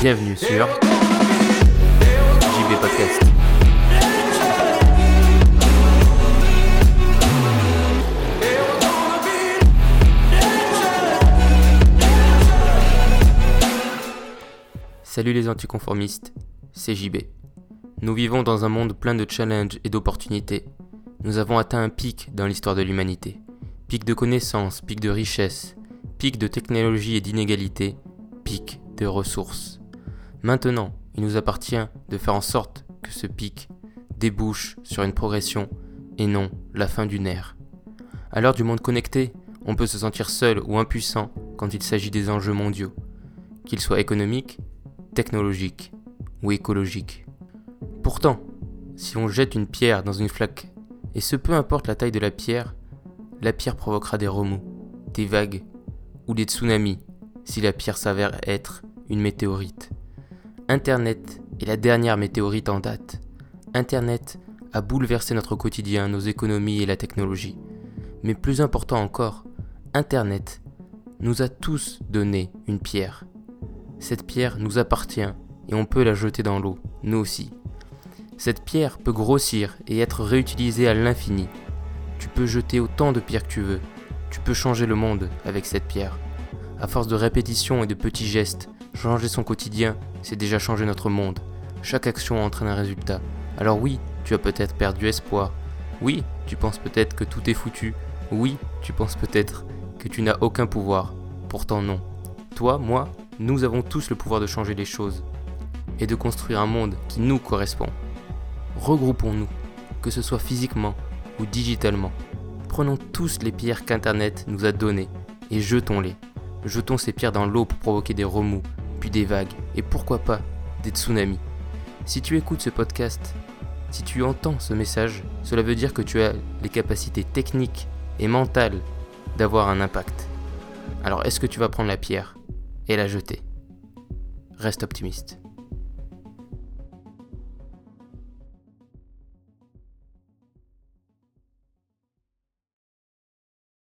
Bienvenue sur JB Podcast. Salut les anticonformistes, c'est JB. Nous vivons dans un monde plein de challenges et d'opportunités. Nous avons atteint un pic dans l'histoire de l'humanité. Pic de connaissances, pic de richesse, pic de technologie et d'inégalité, pic de ressources. Maintenant, il nous appartient de faire en sorte que ce pic débouche sur une progression et non la fin d'une ère. À l'heure du monde connecté, on peut se sentir seul ou impuissant quand il s'agit des enjeux mondiaux, qu'ils soient économiques, technologiques ou écologiques. Pourtant, si on jette une pierre dans une flaque, et ce peu importe la taille de la pierre, la pierre provoquera des remous, des vagues ou des tsunamis si la pierre s'avère être une météorite. Internet est la dernière météorite en date. Internet a bouleversé notre quotidien, nos économies et la technologie. Mais plus important encore, Internet nous a tous donné une pierre. Cette pierre nous appartient et on peut la jeter dans l'eau, nous aussi. Cette pierre peut grossir et être réutilisée à l'infini. Tu peux jeter autant de pierres que tu veux. Tu peux changer le monde avec cette pierre. À force de répétition et de petits gestes, changer son quotidien, c'est déjà changer notre monde. Chaque action entraîne un résultat. Alors oui, tu as peut-être perdu espoir. Oui, tu penses peut-être que tout est foutu. Oui, tu penses peut-être que tu n'as aucun pouvoir. Pourtant non. Toi, moi, nous avons tous le pouvoir de changer les choses et de construire un monde qui nous correspond. Regroupons-nous, que ce soit physiquement ou digitalement. Prenons tous les pierres qu'Internet nous a données et jetons-les. Jetons ces pierres dans l'eau pour provoquer des remous, puis des vagues, et pourquoi pas des tsunamis. Si tu écoutes ce podcast, si tu entends ce message, cela veut dire que tu as les capacités techniques et mentales d'avoir un impact. Alors est-ce que tu vas prendre la pierre et la jeter? Reste optimiste.